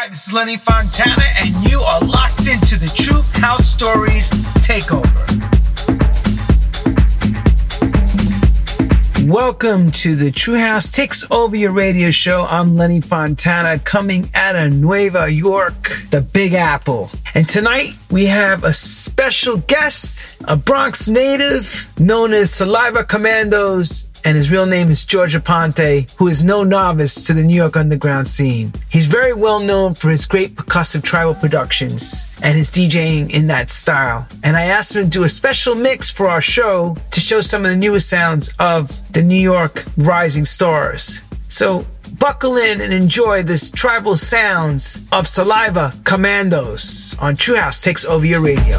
Hi, this is Lenny Fontana, and you are locked into the True House Stories Takeover. Welcome to the True House Takes Over Your Radio Show. I'm Lenny Fontana coming out of Nueva York, the Big Apple. And tonight we have a special guest, a Bronx native known as Saliva Commandos and his real name is George Aponte, who is no novice to the New York underground scene. He's very well known for his great percussive tribal productions and his DJing in that style. And I asked him to do a special mix for our show to show some of the newest sounds of the New York rising stars. So buckle in and enjoy this tribal sounds of Saliva Commandos on True House Takes Over Your Radio.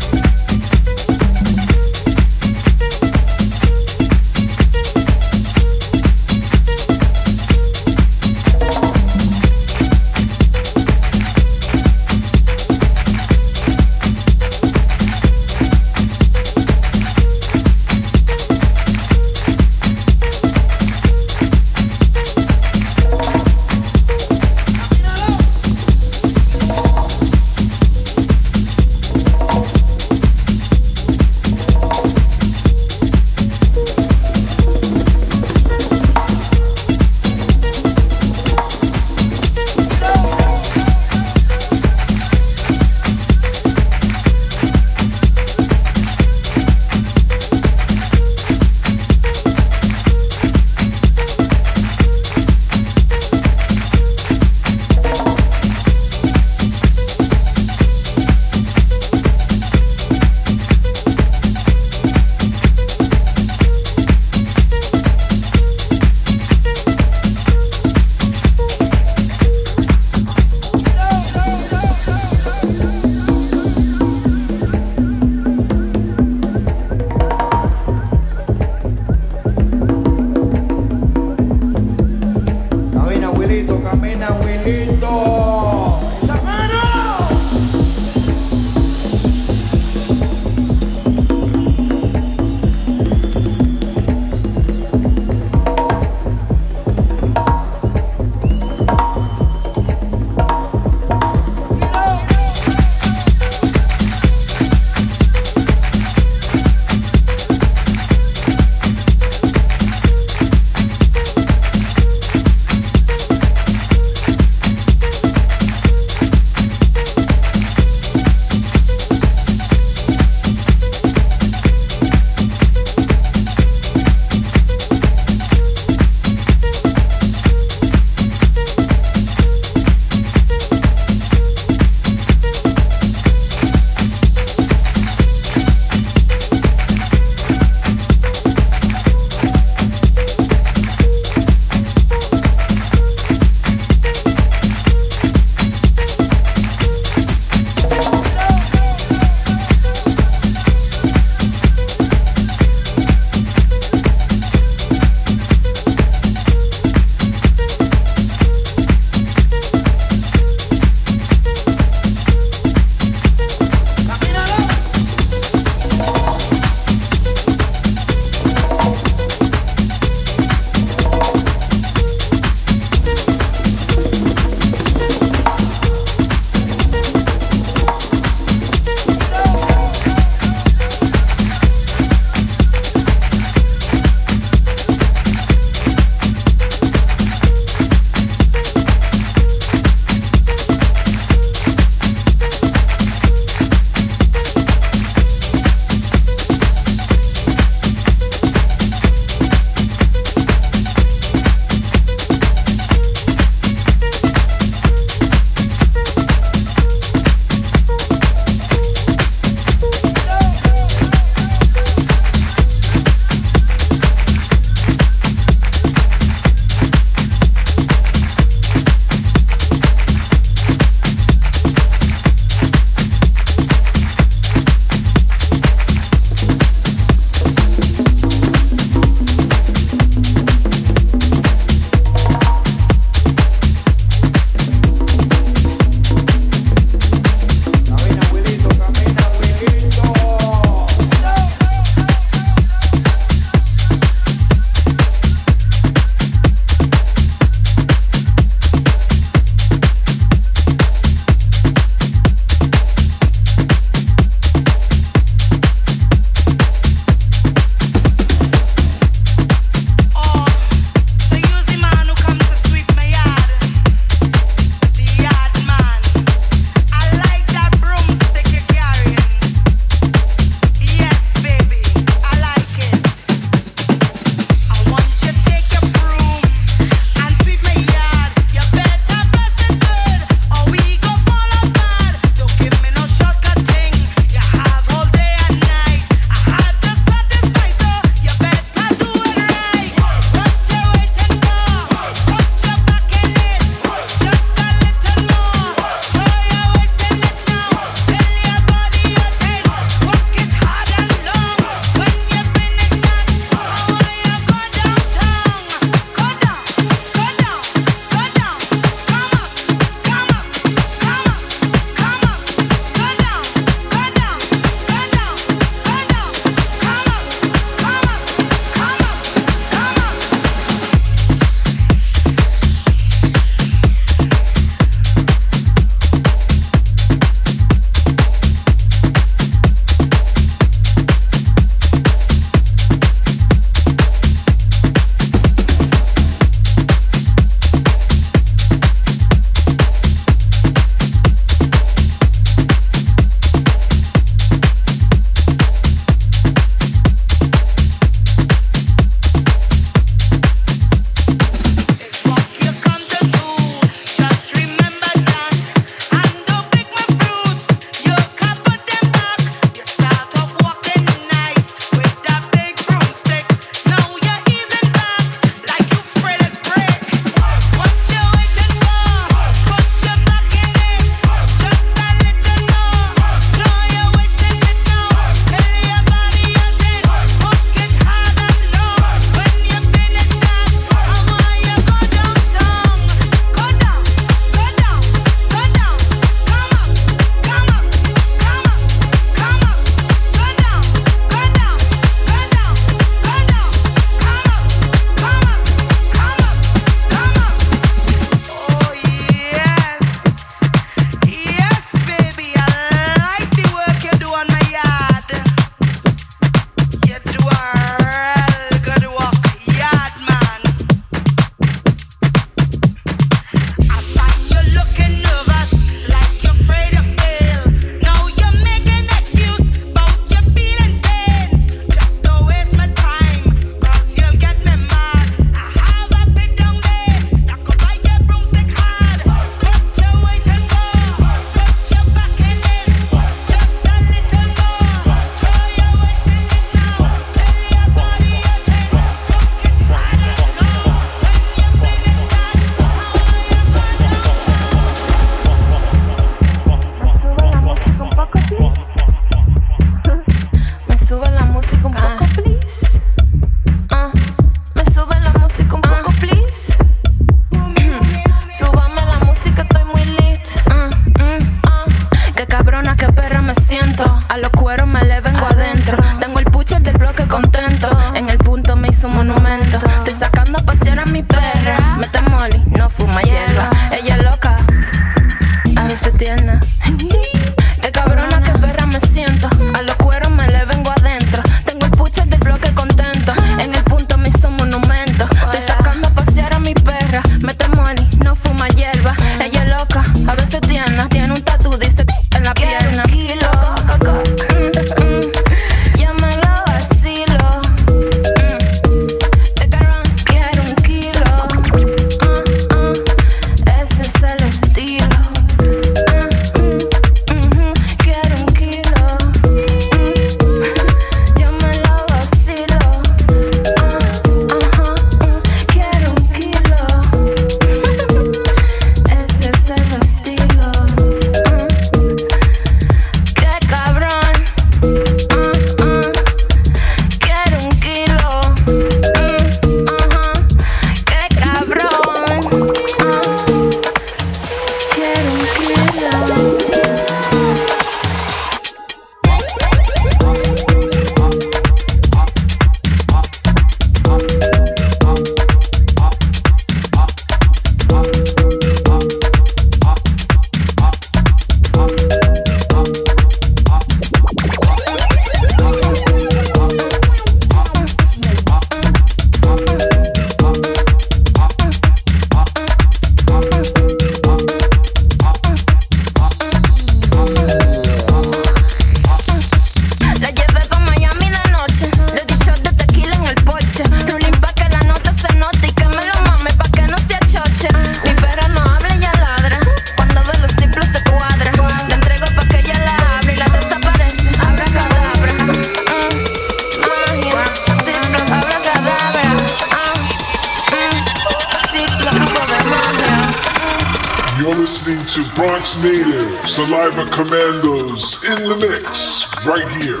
Commandos in the mix right here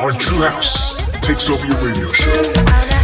on True House takes over your radio show.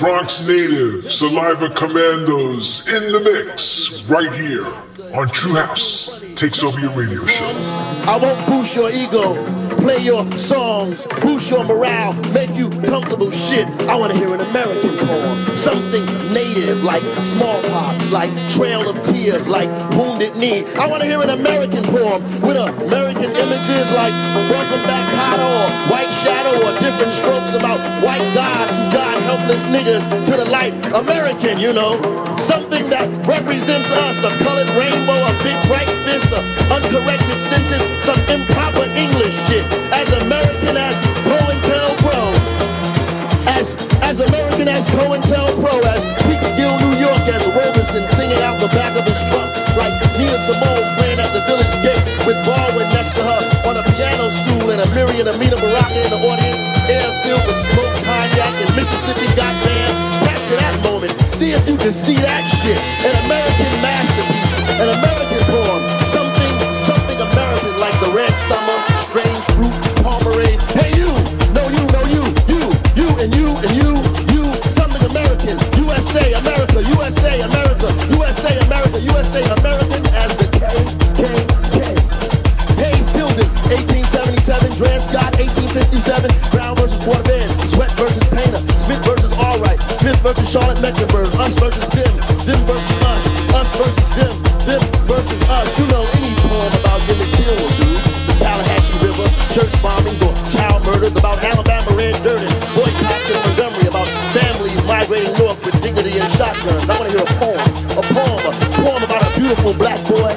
Bronx Native Saliva Commandos in the mix right here on True House takes over your radio show. I won't boost your ego, play your songs, boost your morale, make you comfortable shit. I want to hear an American poem, something native like smallpox, like Trail of Tears, like Wounded Knee. I want to hear an American poem with American images like Welcome Back Kotter or White Shadow or different strokes about white gods who helpless niggas to the light. American, you know, something that represents us, a colored rainbow, a big bright fist, a uncorrected sentence, some improper English shit. As American as COINTELPRO. As as American as COINTELPRO, as Peekskill, New York, as Robeson singing out the back of his truck like Nina Simone playing at the Village Gate with Baldwin next to her on a piano stool and Amiri and Amina Baraka in the audience, air filled with smoke, cognac, and Mississippi band. Capture that moment. See if you can see that shit. An American masterpiece, an American poem, something, something American like the Red Summer, Strange Fruit, Palmer Raids. Hey you, no you, no you, you, you and you and you, you, something American. USA, America, USA, America, USA, America, USA, American as the KKK. Hayes Tilden, 1877, Dred Scott, 1857, versus Charlotte Mecklenburg, us versus them, them versus us, us versus them, them versus us. You know any poem about Emmett will do. The Tallahatchie River, church bombings or child murders, about Alabama red dirt and boycotts in Montgomery, about families migrating north with dignity and shotguns. I want to hear a poem, a poem, a poem about a beautiful black boy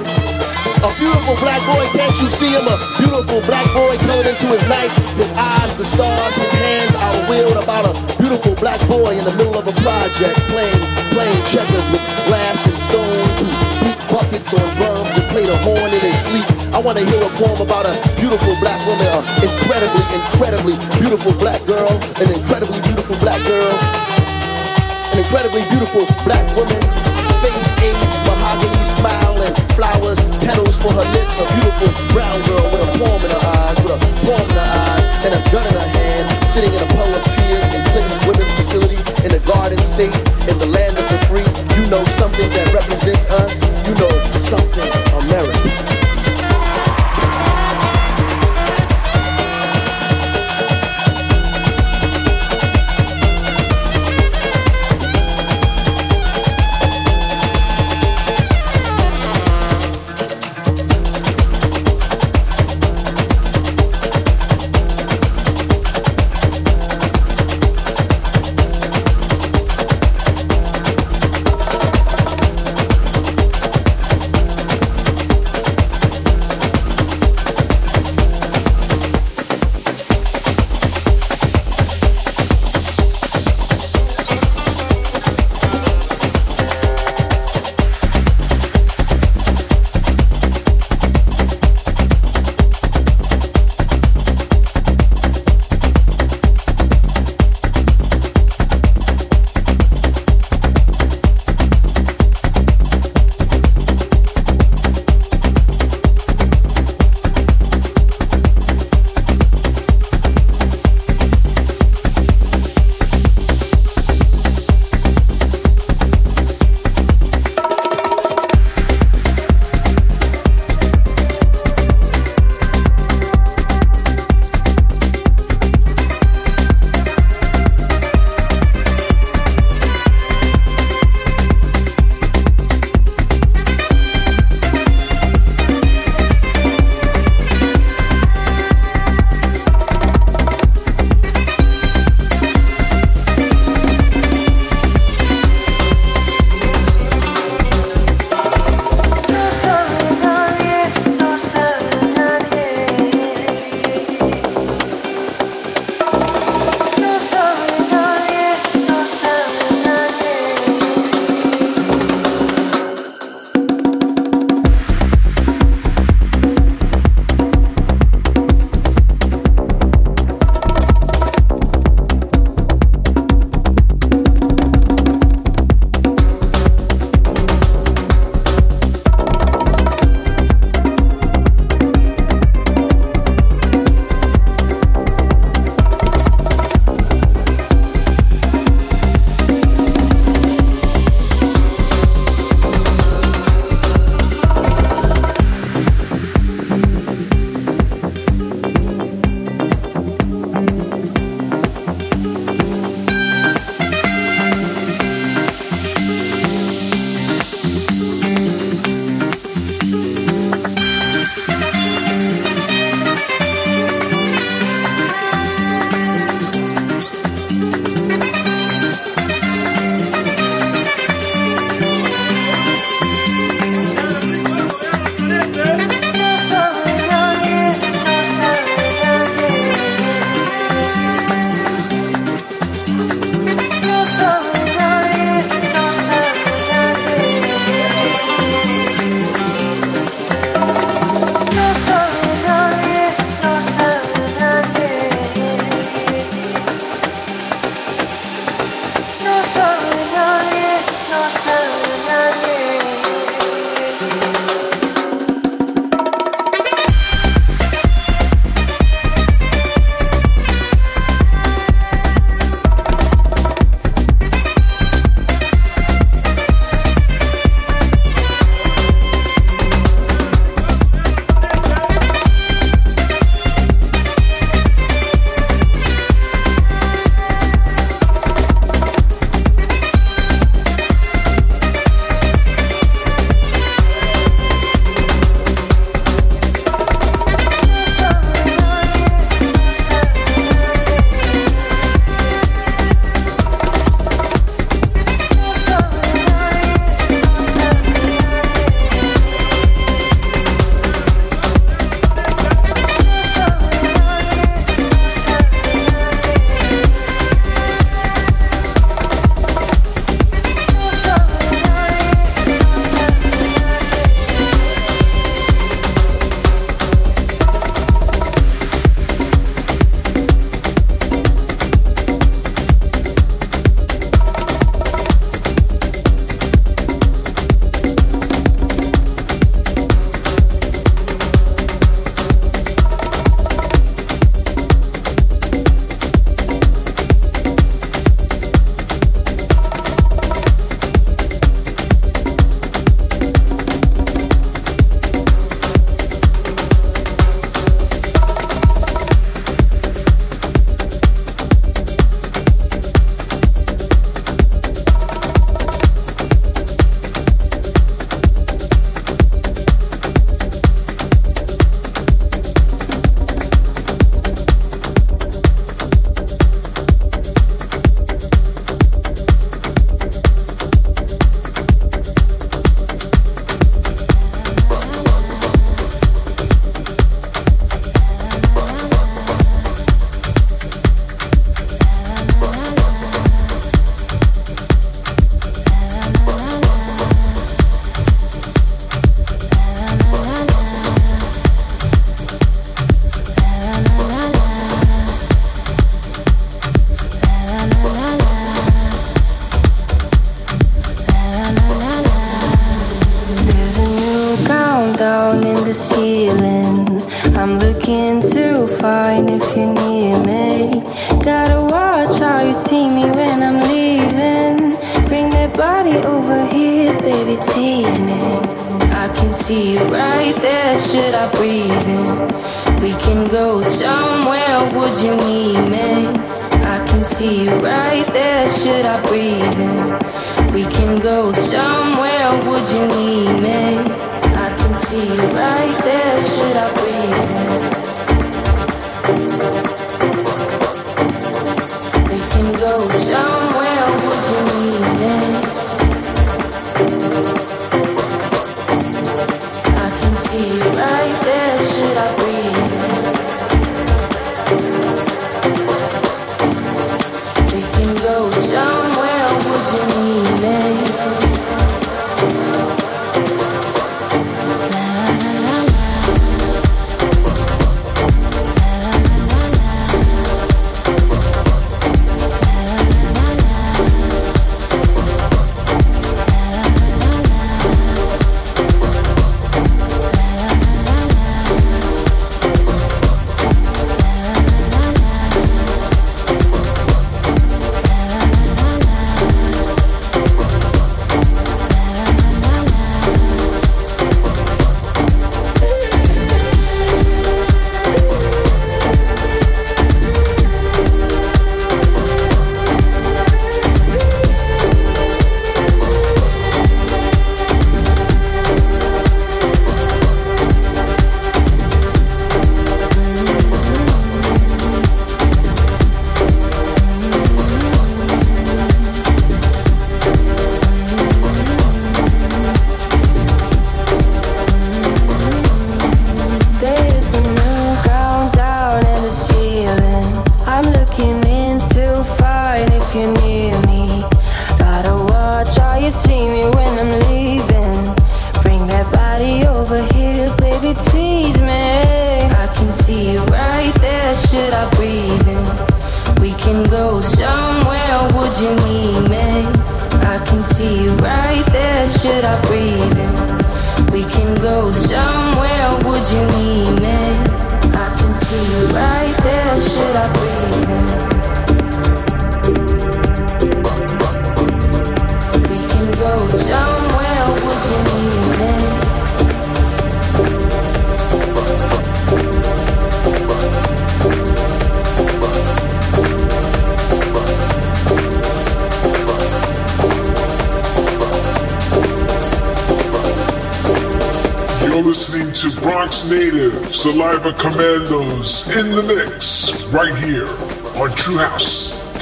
a beautiful black boy, can't you see him? A beautiful black boy coming into his life. His eyes, the stars, his hands wheeled about a beautiful black boy in the middle of a project, playing playing checkers with glass and stones, who beat buckets on drums and play the horn in their sleep. I want to hear a poem about a beautiful black woman, an incredibly, incredibly beautiful black girl, an incredibly beautiful black girl, an incredibly beautiful black woman, face age, mahogany smile and flowers, petals for her lips. A beautiful brown girl with a poem in her eyes, with a poem in her eyes, and a gun in her hand, sitting in a puddle of tears in Clinton Women's Facility in the Garden State, in the land of the free. You know something that represents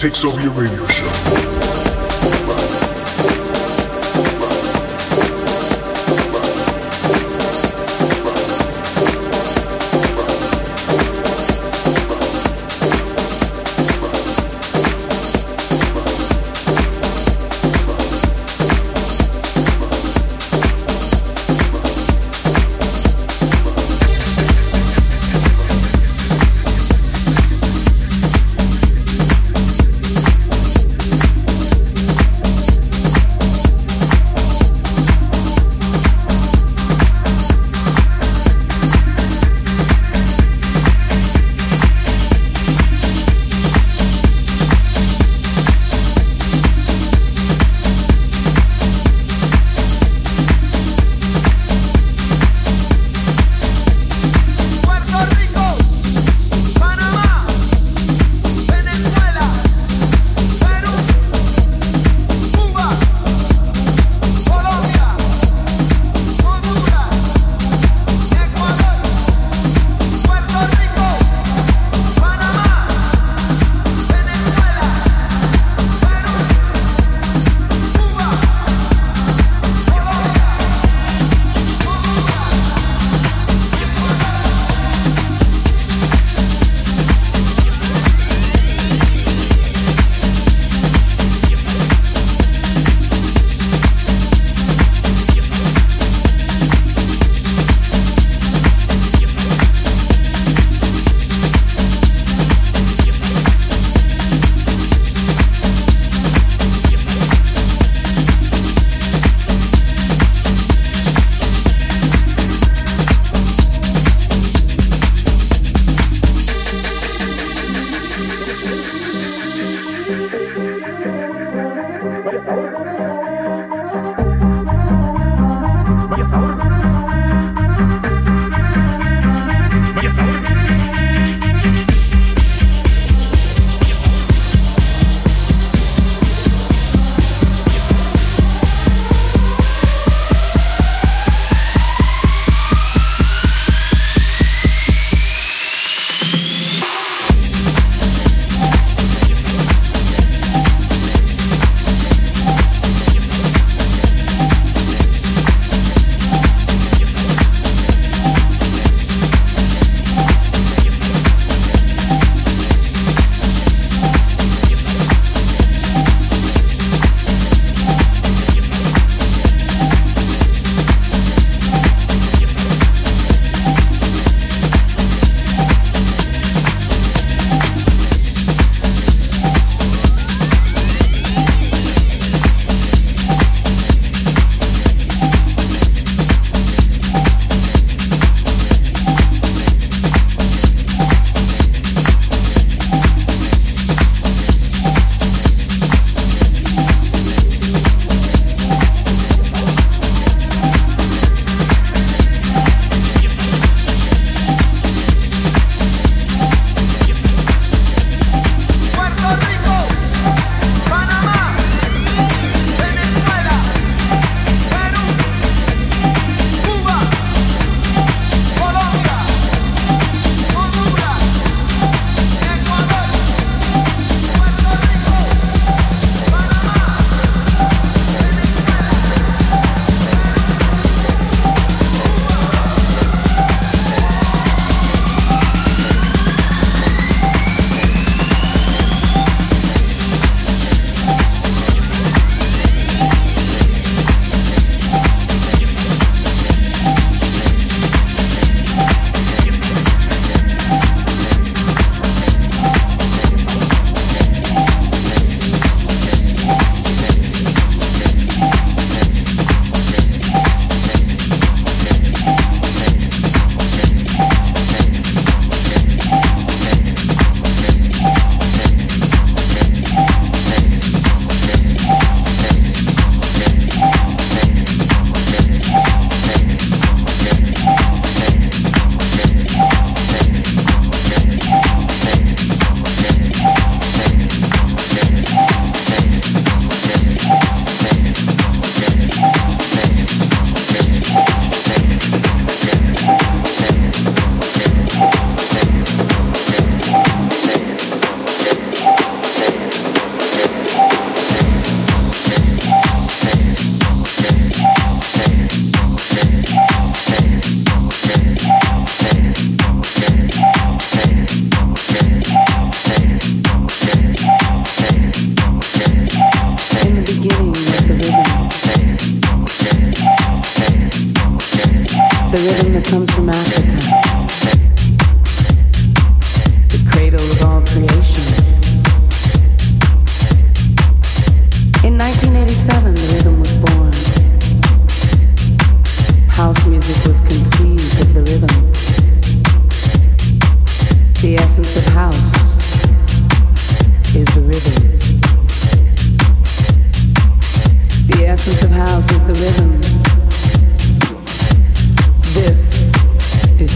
Takes Over Your Radio Show.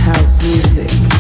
house music.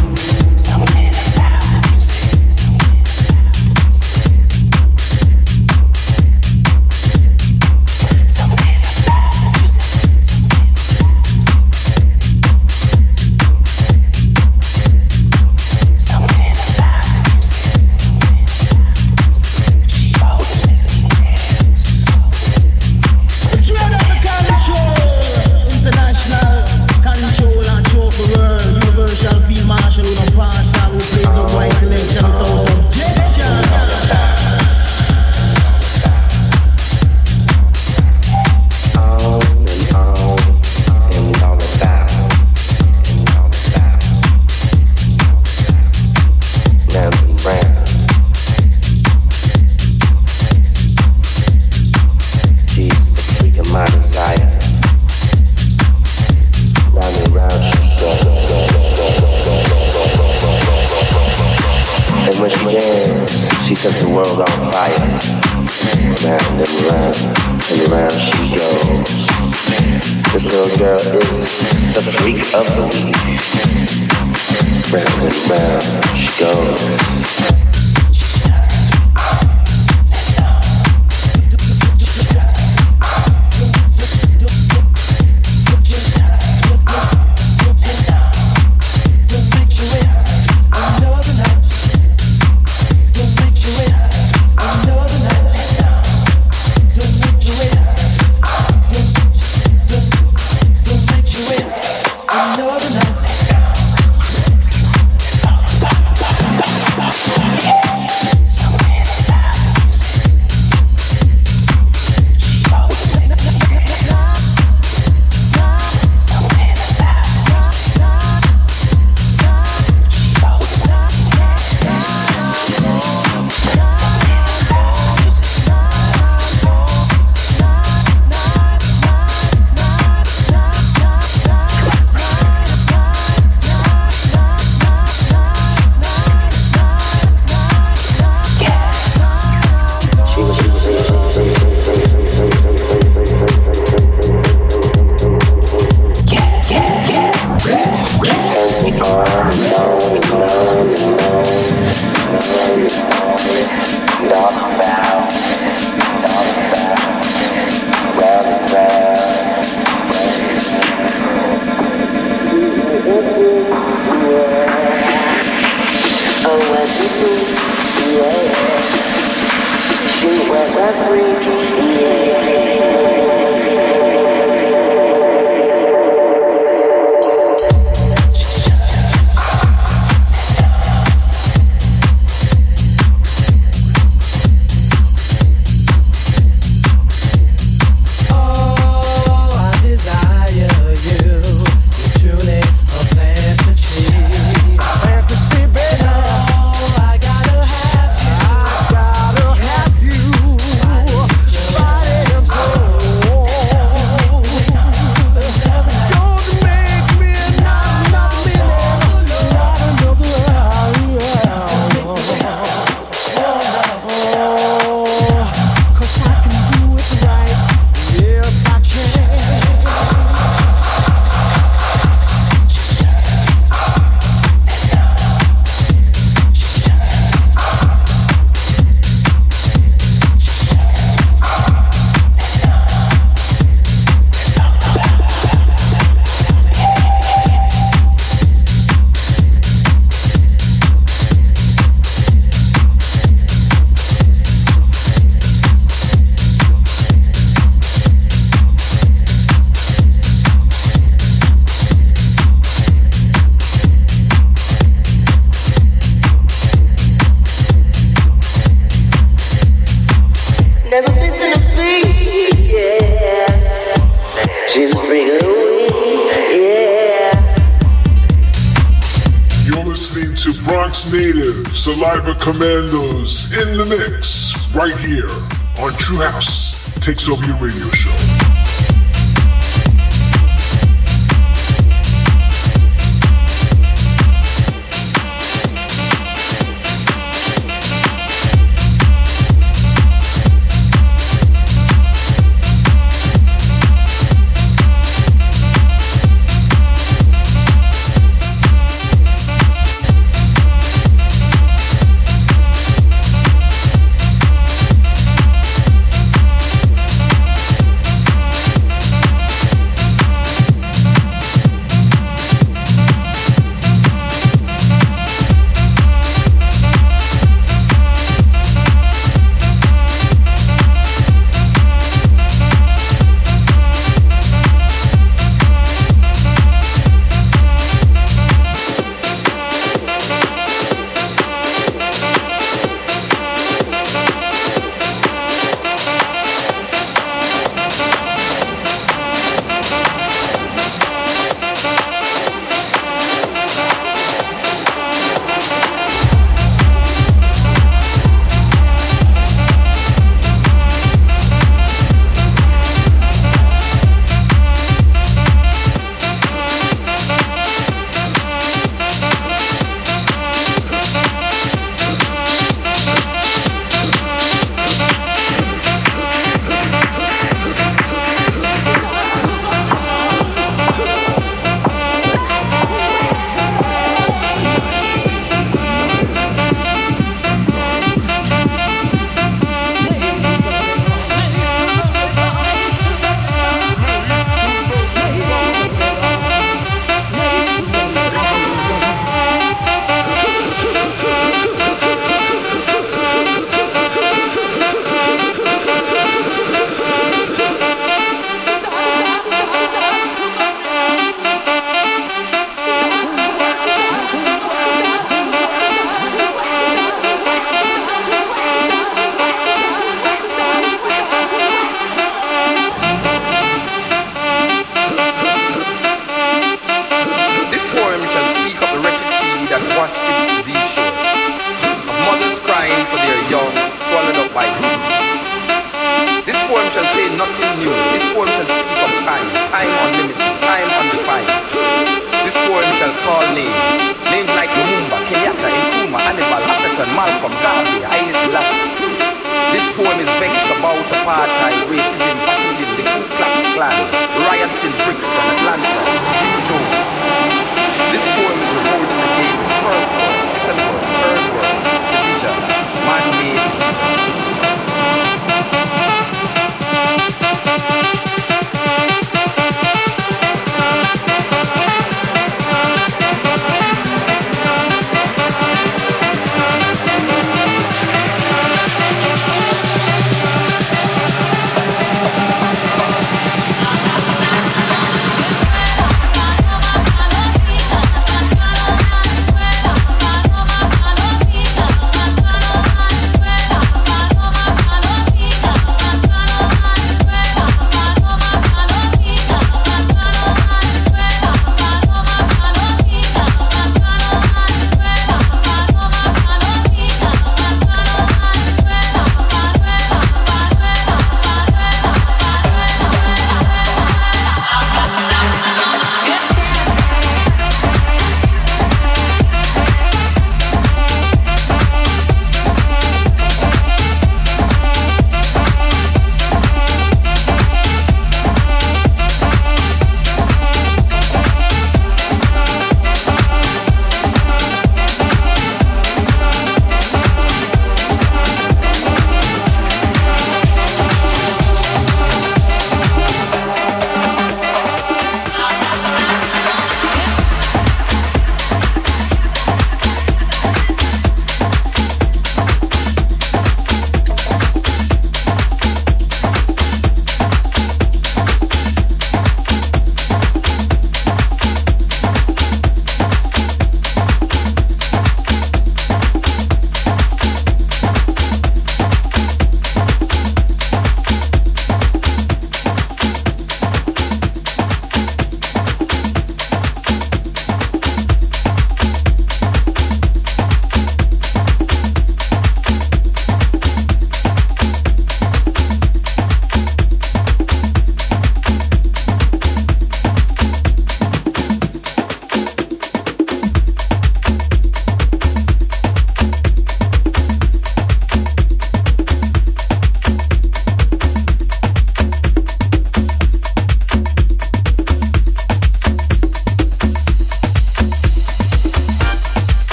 Saliva Commandos in the mix, right here on True House Takes Over Your Radio Show.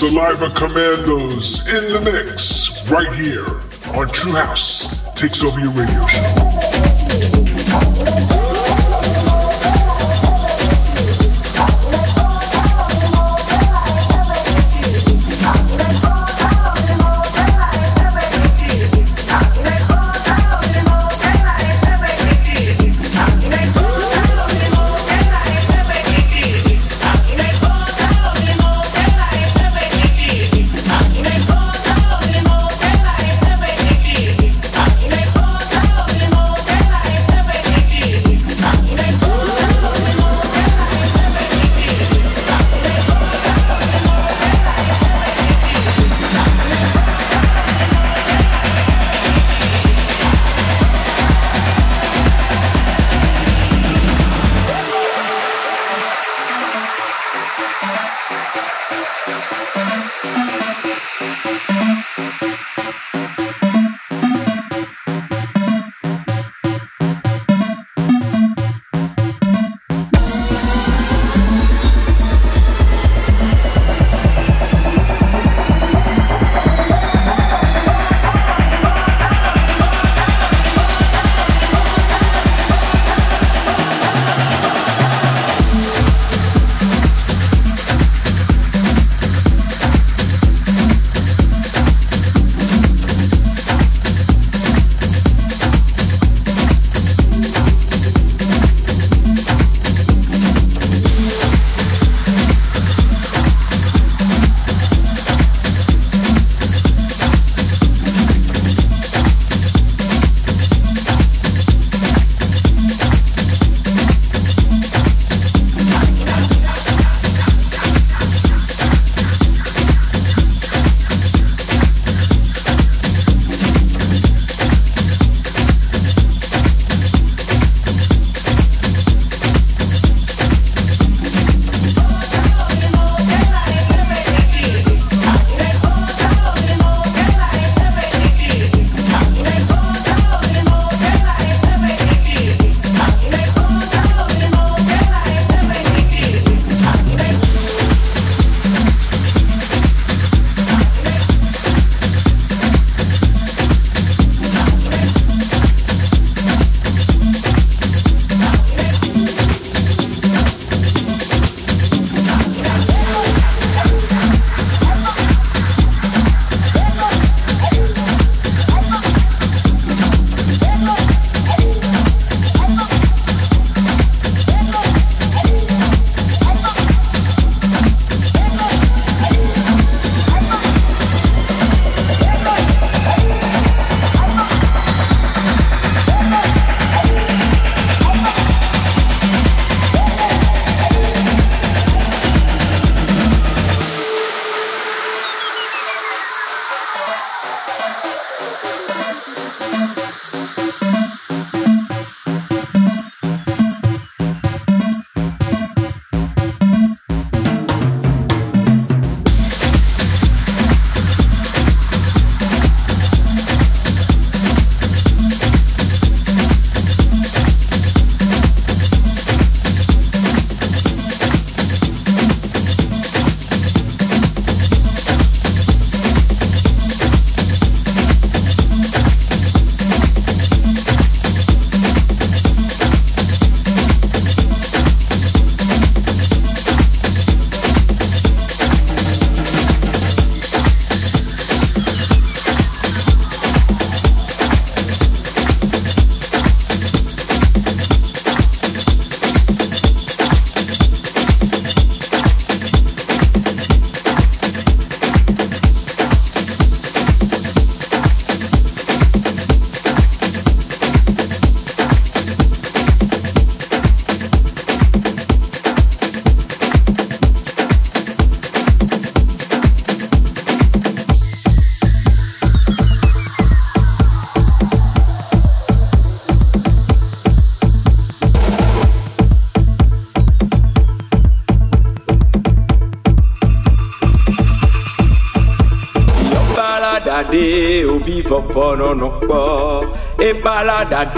Saliva Commandos in the mix right here on True House Takes Over Your Radio Show.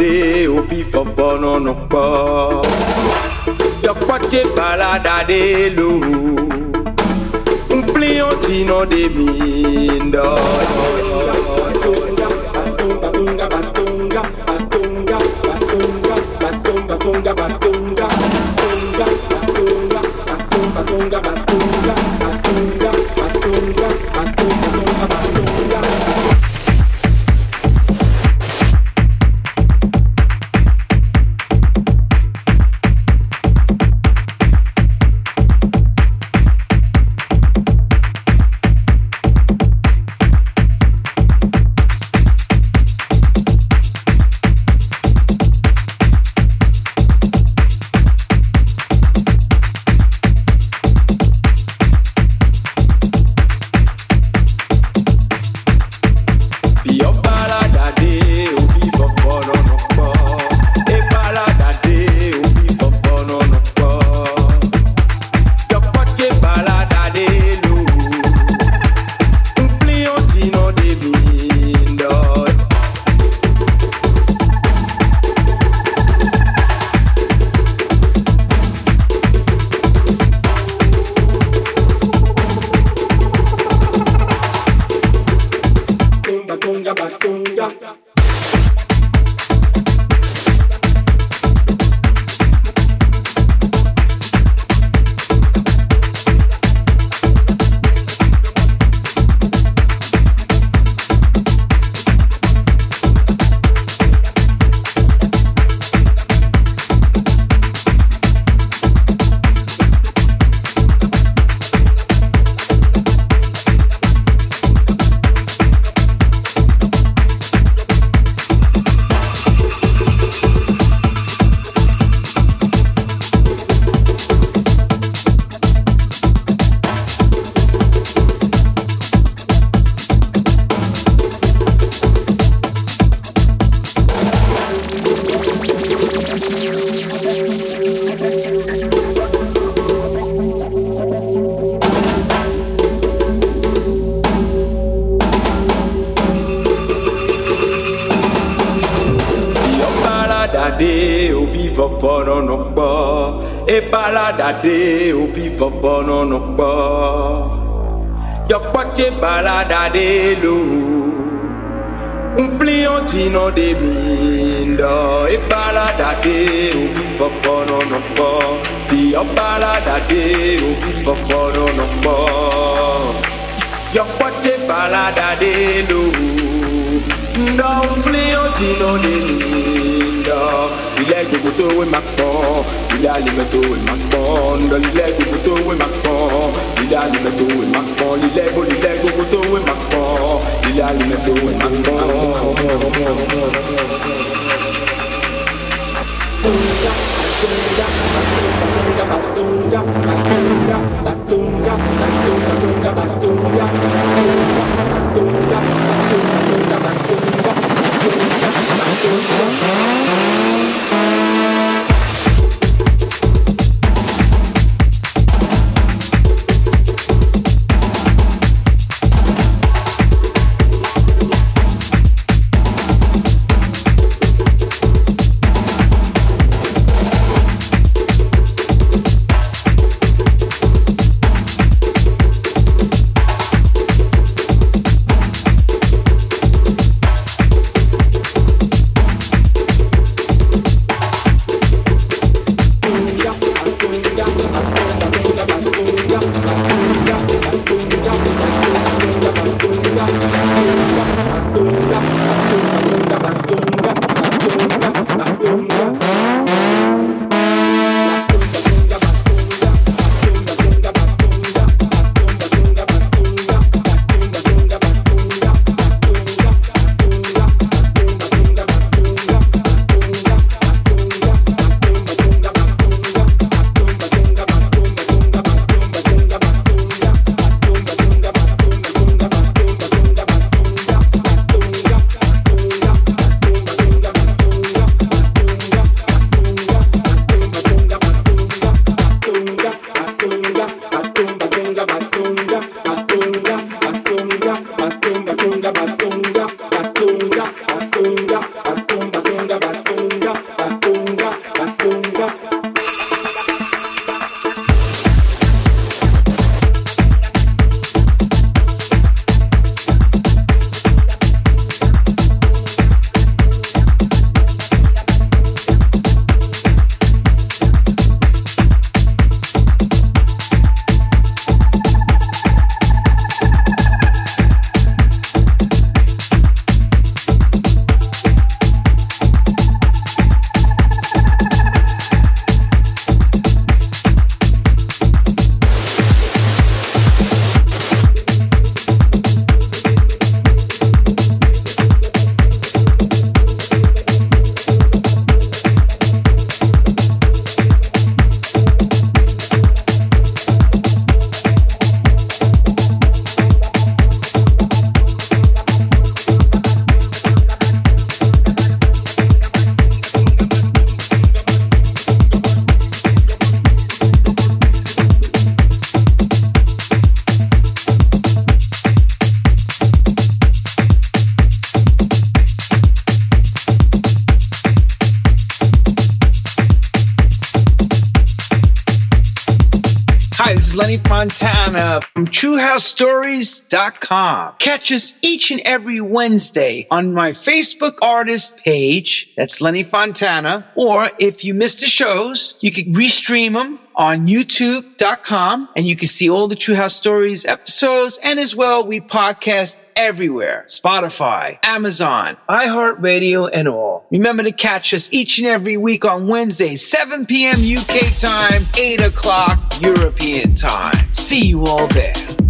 Ebalada Fontana uh, from TrueHouseStories.com. Catch us each and every Wednesday on my Facebook artist page. That's Lenny Fontana. Or if you missed the shows, you can restream them on youtube.com and you can see all the True House Stories episodes. And as well, we podcast everywhere. Spotify, Amazon, iHeartRadio, and all. Remember to catch us each and every week on Wednesday, 7 p.m. UK time, 8 o'clock European time. See you all there.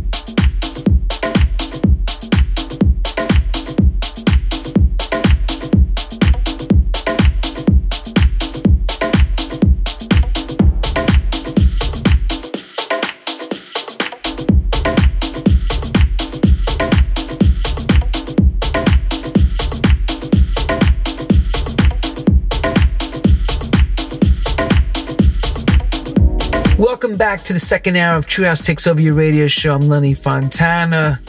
Back to the second hour of True House Takes Over Your Radio Show. I'm Lenny Fontana.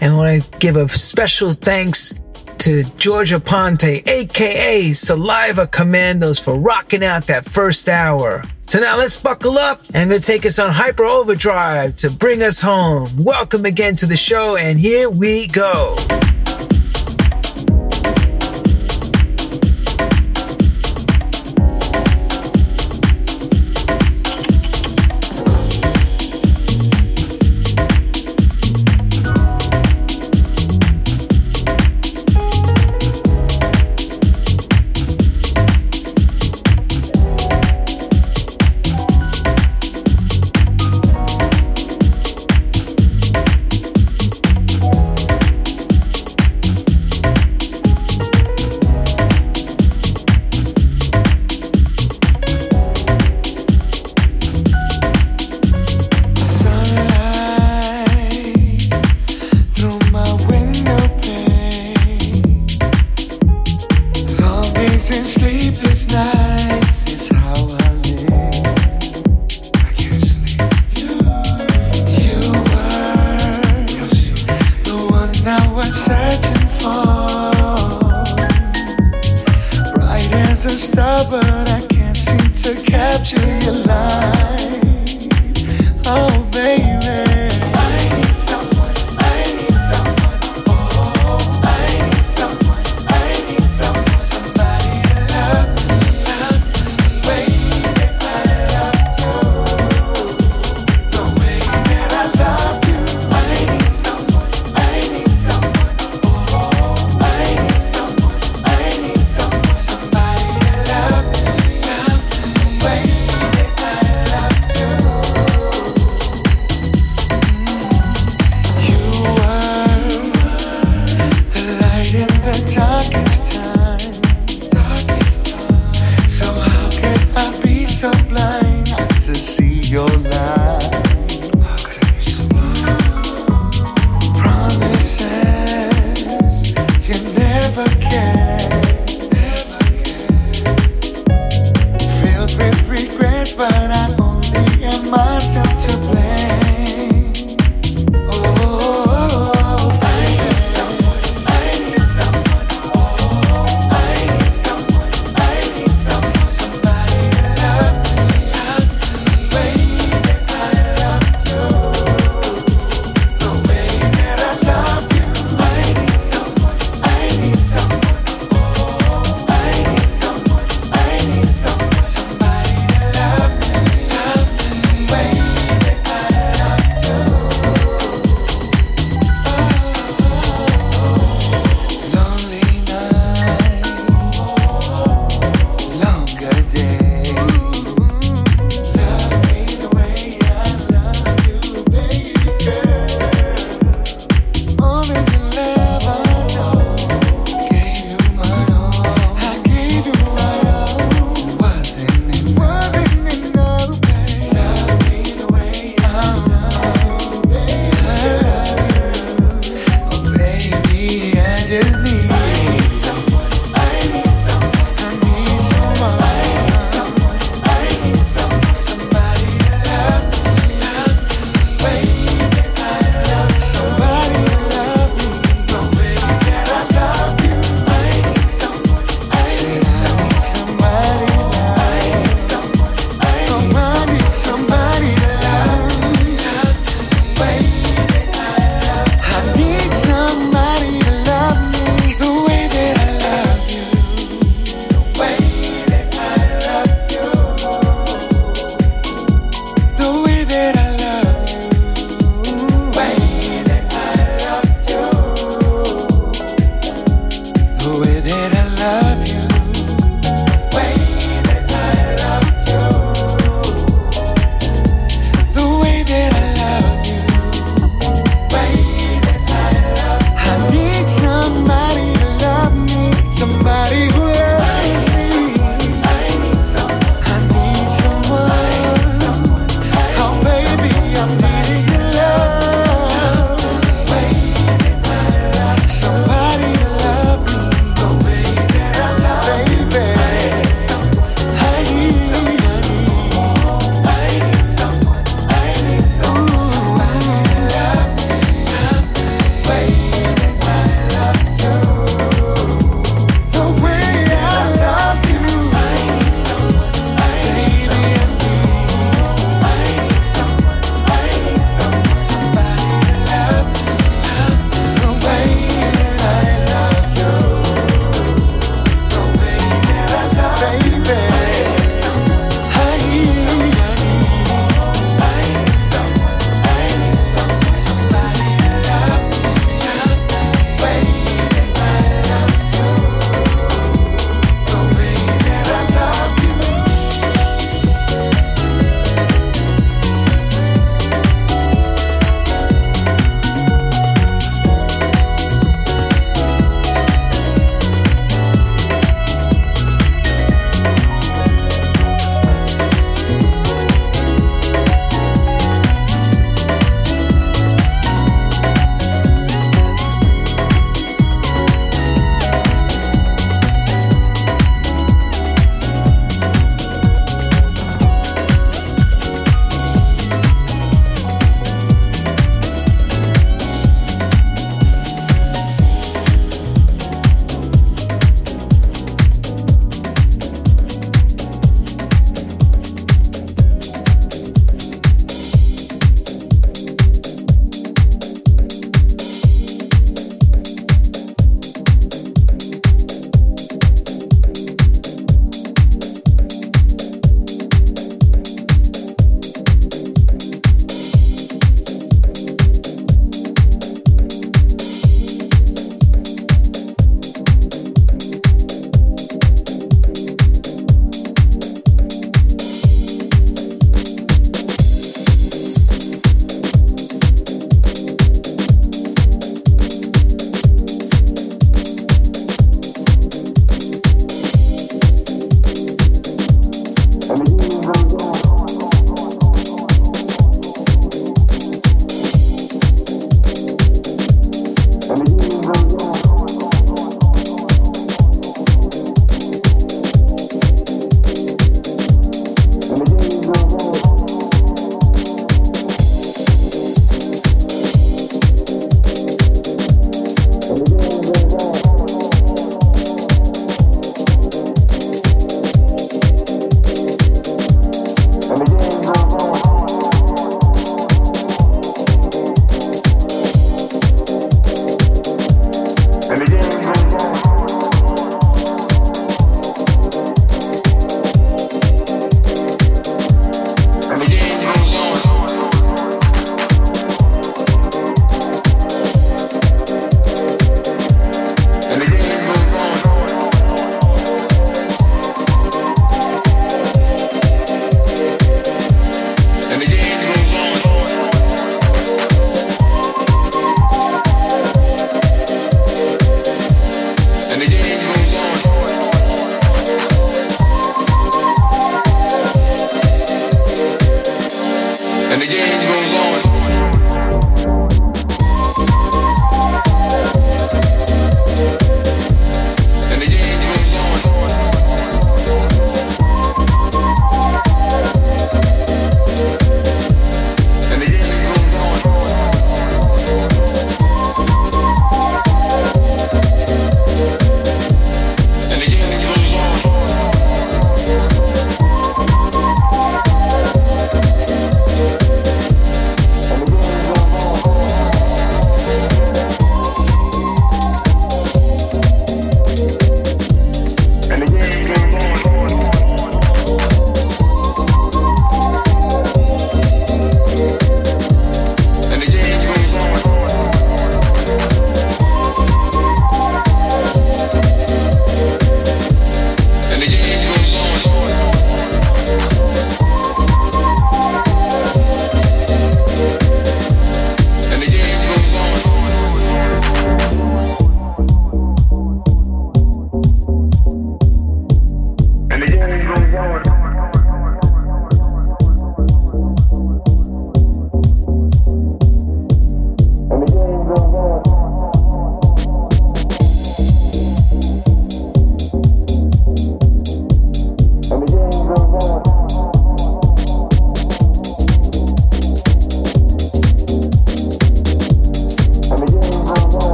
And I want to give a special thanks to Georgia Ponte, aka Saliva Commandos, for rocking out that first hour. So now let's buckle up and to take us on hyper overdrive to bring us home. Welcome again to the show, and here we go.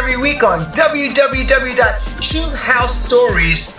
Every week on www.truehousestories.com.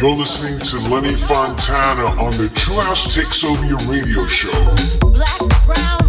You're listening to Lenny Fontana on the True House Takes Over Your Radio Show. Black, brown.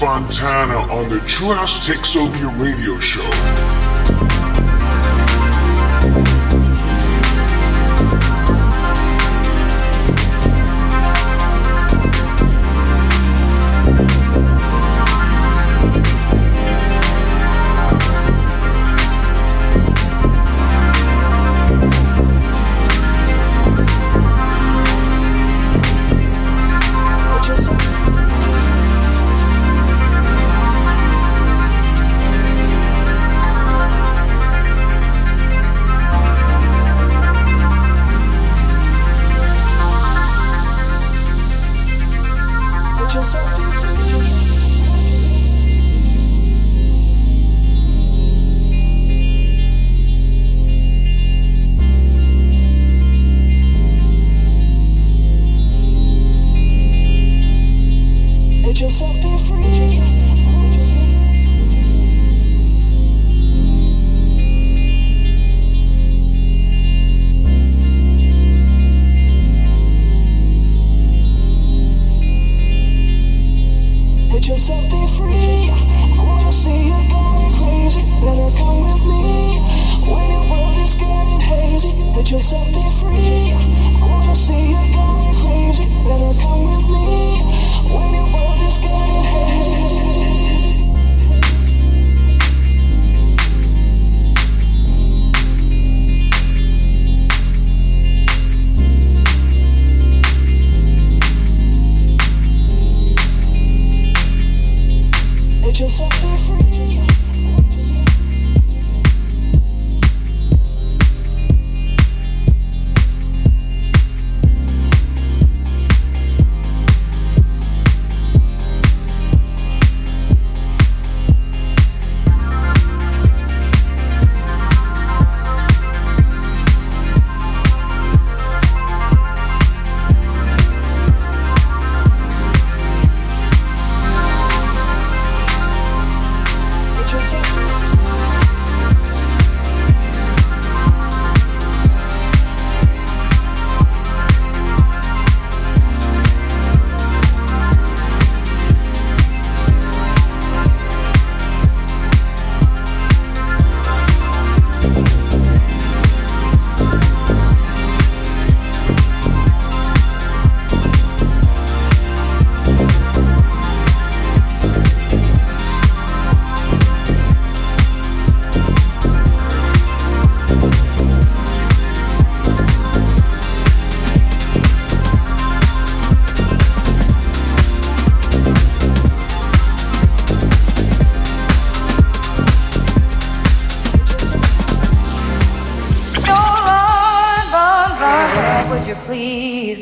Fontana on the True House Takes Over Your Radio Show. just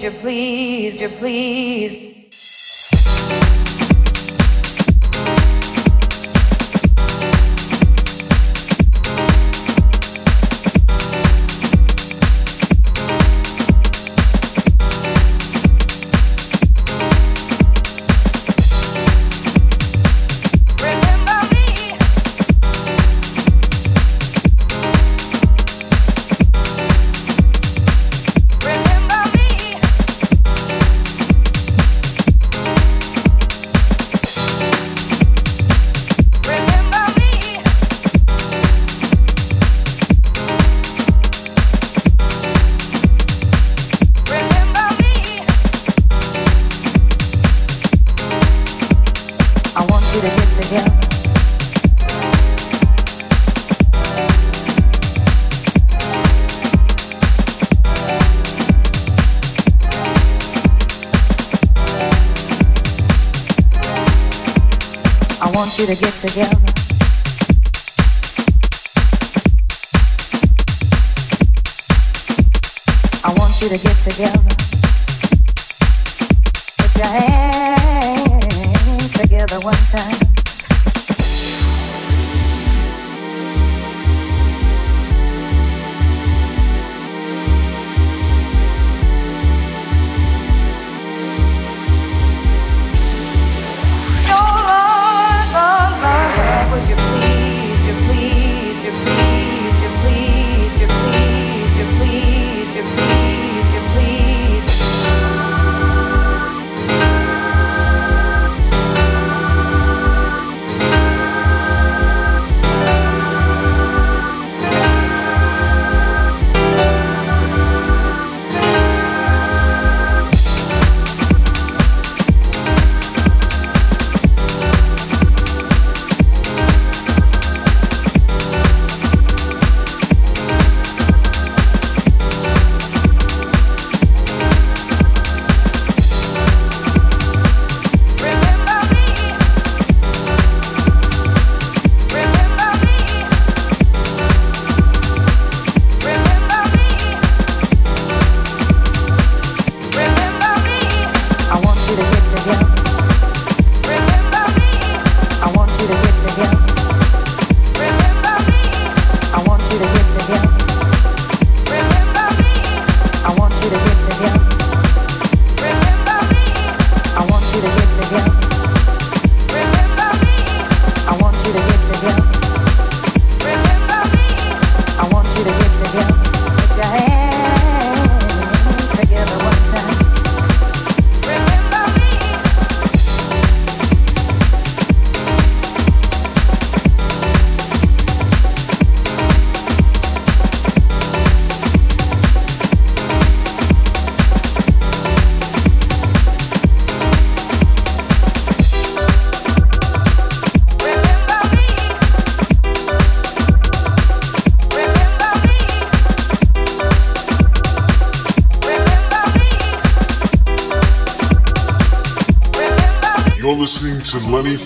you're pleased, you're pleased.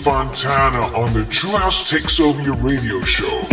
Fontana on the True House Takes Over Your radio show.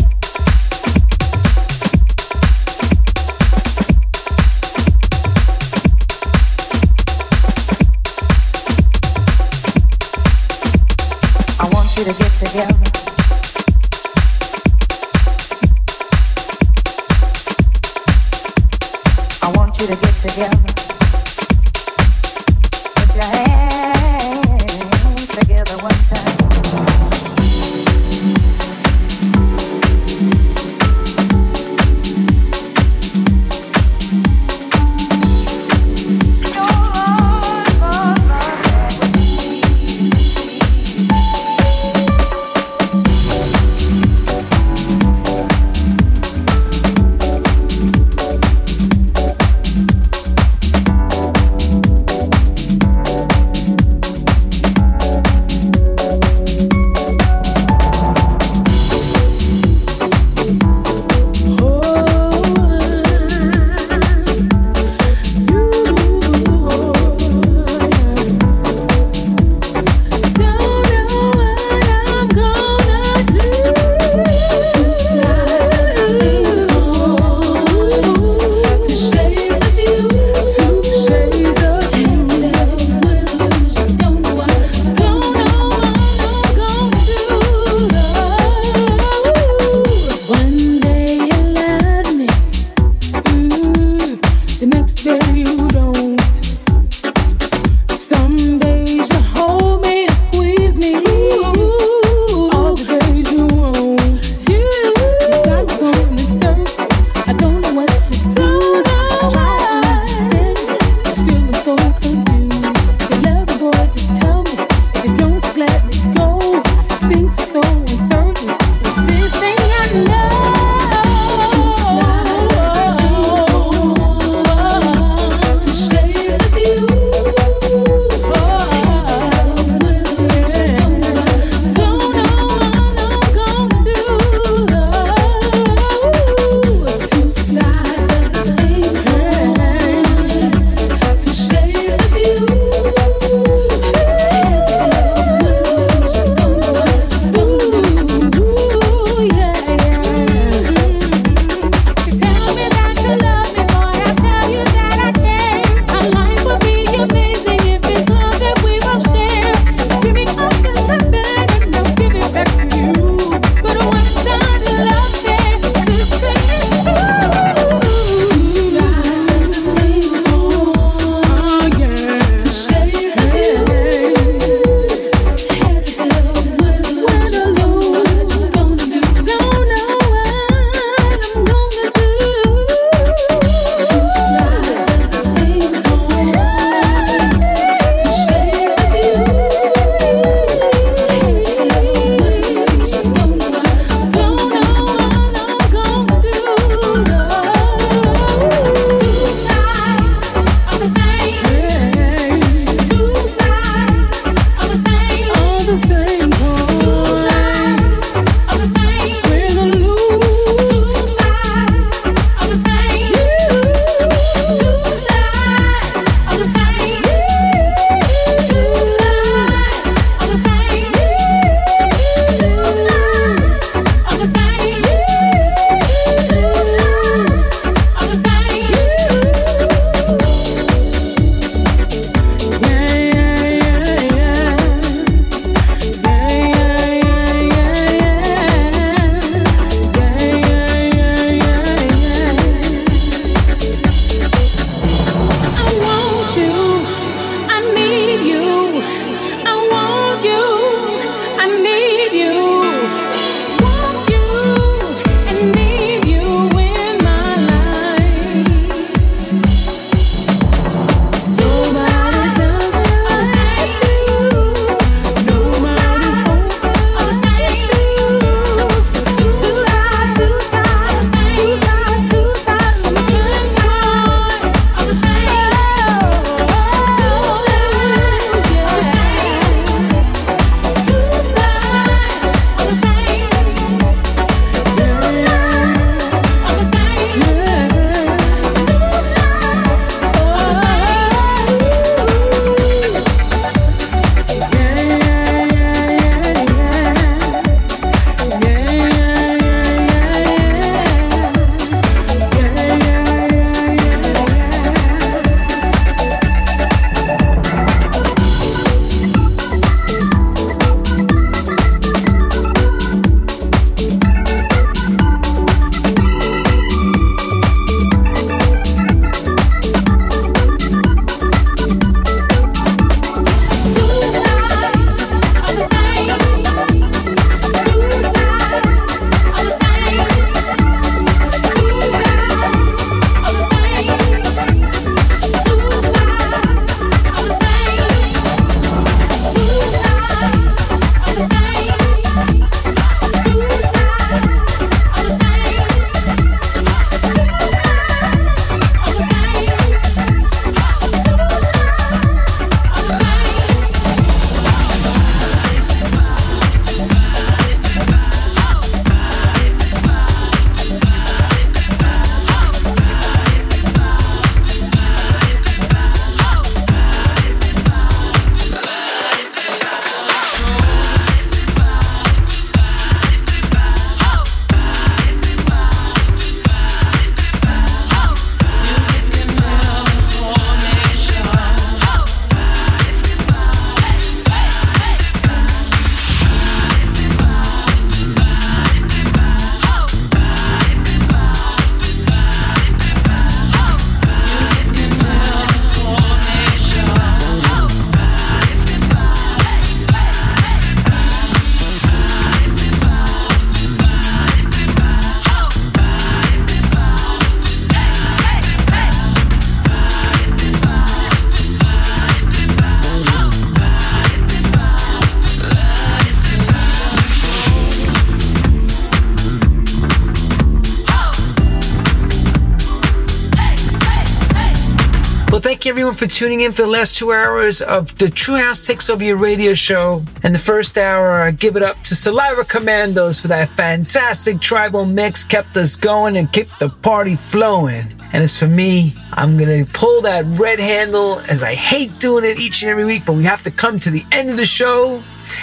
Everyone for tuning in for the last two hours of the True House Takes Over Your radio show. And the first hour, I give it up to Saliva Commandos for that fantastic tribal mix, kept us going and kept the party flowing. And as for me, I'm gonna pull that red handle as I hate doing it each and every week, but we have to come to the end of the show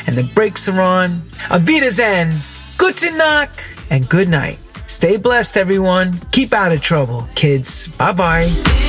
and the brakes are on. Avita Zen, good to knock, and good night. Stay blessed, everyone. Keep out of trouble, kids. Bye bye.